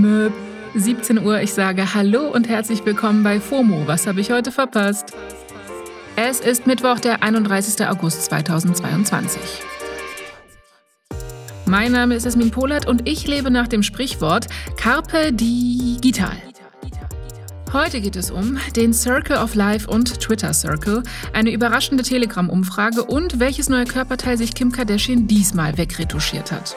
Möb. 17 Uhr, ich sage Hallo und herzlich willkommen bei FOMO. Was habe ich heute verpasst? Es ist Mittwoch, der 31. August 2022. Mein Name ist Esmin Polat und ich lebe nach dem Sprichwort Carpe Digital. Heute geht es um den Circle of Life und Twitter Circle, eine überraschende Telegram-Umfrage und welches neue Körperteil sich Kim Kardashian diesmal wegretuschiert hat.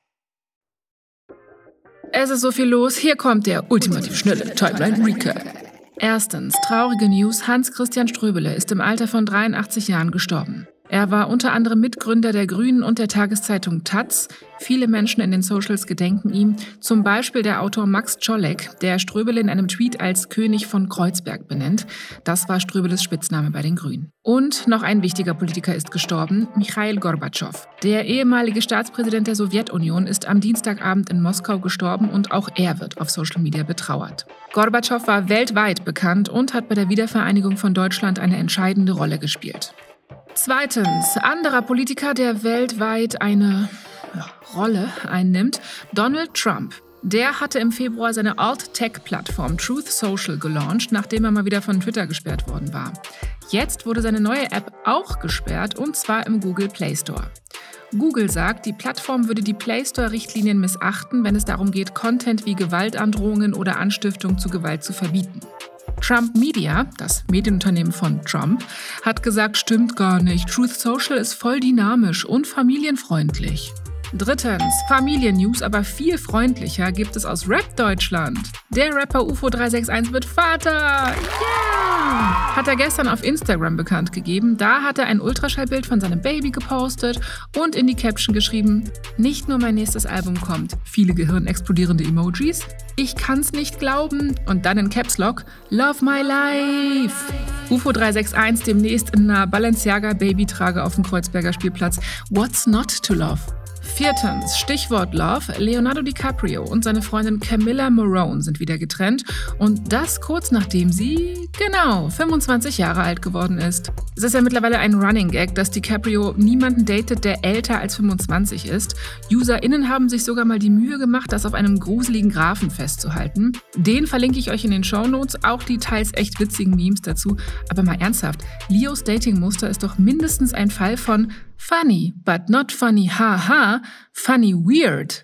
Es ist so viel los, hier kommt der ultimativ schnelle Timeline Recap. Erstens, traurige News, Hans-Christian Ströbele ist im Alter von 83 Jahren gestorben. Er war unter anderem Mitgründer der Grünen und der Tageszeitung Taz. Viele Menschen in den Socials gedenken ihm, zum Beispiel der Autor Max Czolek, der Ströbele in einem Tweet als König von Kreuzberg benennt. Das war Ströbeles Spitzname bei den Grünen. Und noch ein wichtiger Politiker ist gestorben, Michail Gorbatschow. Der ehemalige Staatspräsident der Sowjetunion ist am Dienstagabend in Moskau gestorben und auch er wird auf Social Media betrauert. Gorbatschow war weltweit bekannt und hat bei der Wiedervereinigung von Deutschland eine entscheidende Rolle gespielt. Zweitens, anderer Politiker, der weltweit eine Rolle einnimmt, Donald Trump. Der hatte im Februar seine Alt-Tech-Plattform Truth Social gelauncht, nachdem er mal wieder von Twitter gesperrt worden war. Jetzt wurde seine neue App auch gesperrt und zwar im Google Play Store. Google sagt, die Plattform würde die Play Store-Richtlinien missachten, wenn es darum geht, Content wie Gewaltandrohungen oder Anstiftung zu Gewalt zu verbieten. Trump Media, das Medienunternehmen von Trump, hat gesagt, stimmt gar nicht. Truth Social ist voll dynamisch und familienfreundlich. Drittens, Familiennews, aber viel freundlicher gibt es aus Rap Deutschland. Der Rapper UFO 361 wird Vater. Yeah! Hat er gestern auf Instagram bekannt gegeben. Da hat er ein Ultraschallbild von seinem Baby gepostet und in die Caption geschrieben: Nicht nur mein nächstes Album kommt, viele gehirnexplodierende Emojis. Ich kann's nicht glauben. Und dann in Caps Lock: Love my life. UFO 361 demnächst in einer Balenciaga Babytrage auf dem Kreuzberger Spielplatz. What's not to love? Viertens, Stichwort Love. Leonardo DiCaprio und seine Freundin Camilla Morone sind wieder getrennt und das kurz nachdem sie, genau, 25 Jahre alt geworden ist. Es ist ja mittlerweile ein Running Gag, dass DiCaprio niemanden datet, der älter als 25 ist. UserInnen haben sich sogar mal die Mühe gemacht, das auf einem gruseligen Graphen festzuhalten. Den verlinke ich euch in den Shownotes, auch die teils echt witzigen Memes dazu. Aber mal ernsthaft, Leos Datingmuster ist doch mindestens ein Fall von Funny, but not funny ha ha, funny weird.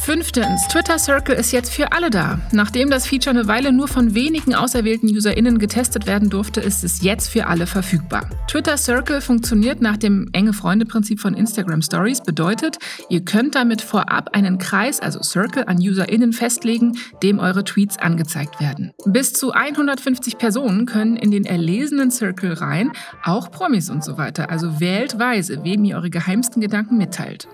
Fünftens, Twitter Circle ist jetzt für alle da. Nachdem das Feature eine Weile nur von wenigen auserwählten UserInnen getestet werden durfte, ist es jetzt für alle verfügbar. Twitter Circle funktioniert nach dem enge Freunde-Prinzip von Instagram Stories, bedeutet, ihr könnt damit vorab einen Kreis, also Circle, an UserInnen festlegen, dem eure Tweets angezeigt werden. Bis zu 150 Personen können in den erlesenen Circle rein, auch Promis und so weiter. Also wählt weise, wem ihr eure geheimsten Gedanken mitteilt.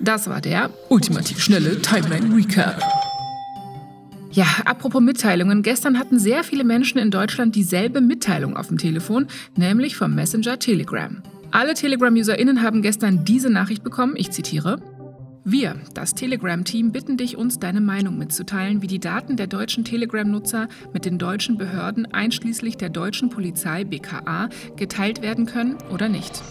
Das war der ultimativ schnelle Timeline Recap. Ja, apropos Mitteilungen. Gestern hatten sehr viele Menschen in Deutschland dieselbe Mitteilung auf dem Telefon, nämlich vom Messenger Telegram. Alle Telegram-UserInnen haben gestern diese Nachricht bekommen, ich zitiere. Wir, das Telegram-Team, bitten dich, uns deine Meinung mitzuteilen, wie die Daten der deutschen Telegram-Nutzer mit den deutschen Behörden einschließlich der deutschen Polizei BKA geteilt werden können oder nicht.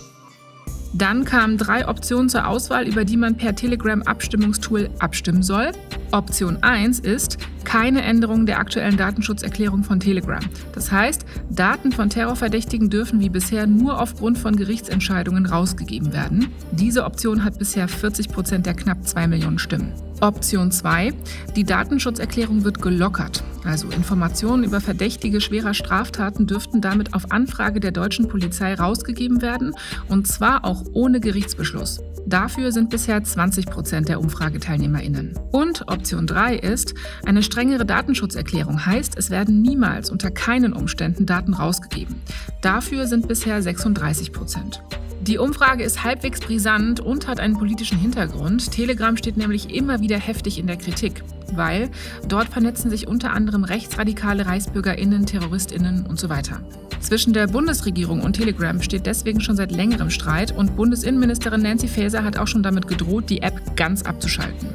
Dann kamen drei Optionen zur Auswahl, über die man per Telegram-Abstimmungstool abstimmen soll. Option 1 ist keine Änderung der aktuellen Datenschutzerklärung von Telegram. Das heißt, Daten von Terrorverdächtigen dürfen wie bisher nur aufgrund von Gerichtsentscheidungen rausgegeben werden. Diese Option hat bisher 40 Prozent der knapp 2 Millionen Stimmen. Option 2. Die Datenschutzerklärung wird gelockert. Also Informationen über Verdächtige schwerer Straftaten dürften damit auf Anfrage der deutschen Polizei rausgegeben werden und zwar auch ohne Gerichtsbeschluss. Dafür sind bisher 20 Prozent der UmfrageteilnehmerInnen. Und Option 3 ist, eine strengere Datenschutzerklärung heißt, es werden niemals unter keinen Umständen Daten rausgegeben. Dafür sind bisher 36 Prozent. Die Umfrage ist halbwegs brisant und hat einen politischen Hintergrund. Telegram steht nämlich immer wieder heftig in der Kritik, weil dort vernetzen sich unter anderem rechtsradikale Reichsbürgerinnen, Terroristinnen und so weiter. Zwischen der Bundesregierung und Telegram steht deswegen schon seit längerem Streit und Bundesinnenministerin Nancy Faeser hat auch schon damit gedroht, die App ganz abzuschalten.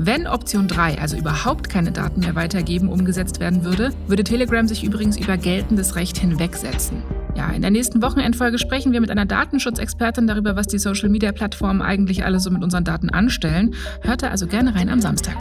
Wenn Option 3, also überhaupt keine Daten mehr weitergeben, umgesetzt werden würde, würde Telegram sich übrigens über geltendes Recht hinwegsetzen. Ja, in der nächsten Wochenendfolge sprechen wir mit einer Datenschutzexpertin darüber, was die Social-Media-Plattformen eigentlich alle so mit unseren Daten anstellen. Hört da also gerne rein am Samstag.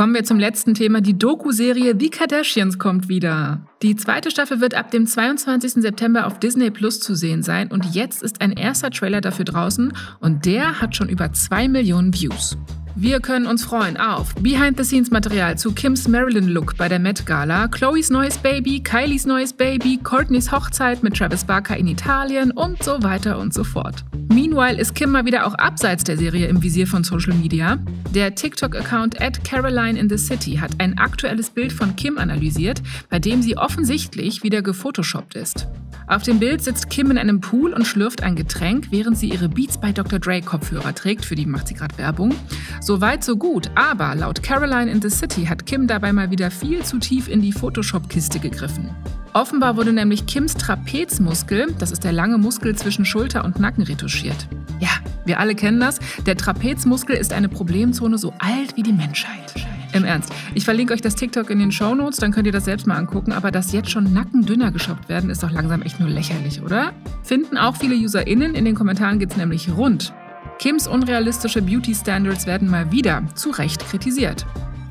Kommen wir zum letzten Thema. Die Doku-Serie The Kardashians kommt wieder. Die zweite Staffel wird ab dem 22. September auf Disney Plus zu sehen sein und jetzt ist ein erster Trailer dafür draußen und der hat schon über 2 Millionen Views. Wir können uns freuen auf Behind-the-Scenes-Material zu Kims Marilyn-Look bei der Met Gala, Chloes neues Baby, Kylies neues Baby, Courtneys Hochzeit mit Travis Barker in Italien und so weiter und so fort. Meanwhile ist Kim mal wieder auch abseits der Serie im Visier von Social Media. Der TikTok-Account at Caroline in the City hat ein aktuelles Bild von Kim analysiert, bei dem sie offensichtlich wieder gefotoshoppt ist. Auf dem Bild sitzt Kim in einem Pool und schlürft ein Getränk, während sie ihre Beats by Dr. Dre Kopfhörer trägt, für die macht sie gerade Werbung. So weit, so gut, aber laut Caroline in the City hat Kim dabei mal wieder viel zu tief in die Photoshop-Kiste gegriffen. Offenbar wurde nämlich Kims Trapezmuskel, das ist der lange Muskel zwischen Schulter und Nacken, retuschiert. Ja, wir alle kennen das. Der Trapezmuskel ist eine Problemzone so alt wie die Menschheit. Im Ernst. Ich verlinke euch das TikTok in den Show Notes, dann könnt ihr das selbst mal angucken. Aber dass jetzt schon Nacken dünner geschoppt werden, ist doch langsam echt nur lächerlich, oder? Finden auch viele UserInnen. In den Kommentaren geht's nämlich rund. Kims unrealistische Beauty Standards werden mal wieder zu Recht kritisiert.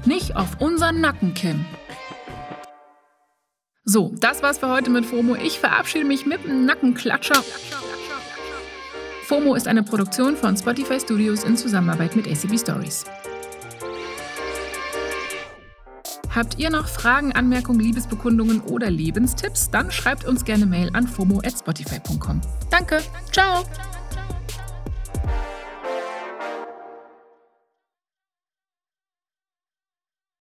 Nicht auf unseren Nacken, Kim. So, das war's für heute mit FOMO. Ich verabschiede mich mit einem Nackenklatscher. FOMO ist eine Produktion von Spotify Studios in Zusammenarbeit mit ACB Stories. Habt ihr noch Fragen, Anmerkungen, Liebesbekundungen oder Lebenstipps? Dann schreibt uns gerne Mail an fomo@spotify.com. Danke. Ciao.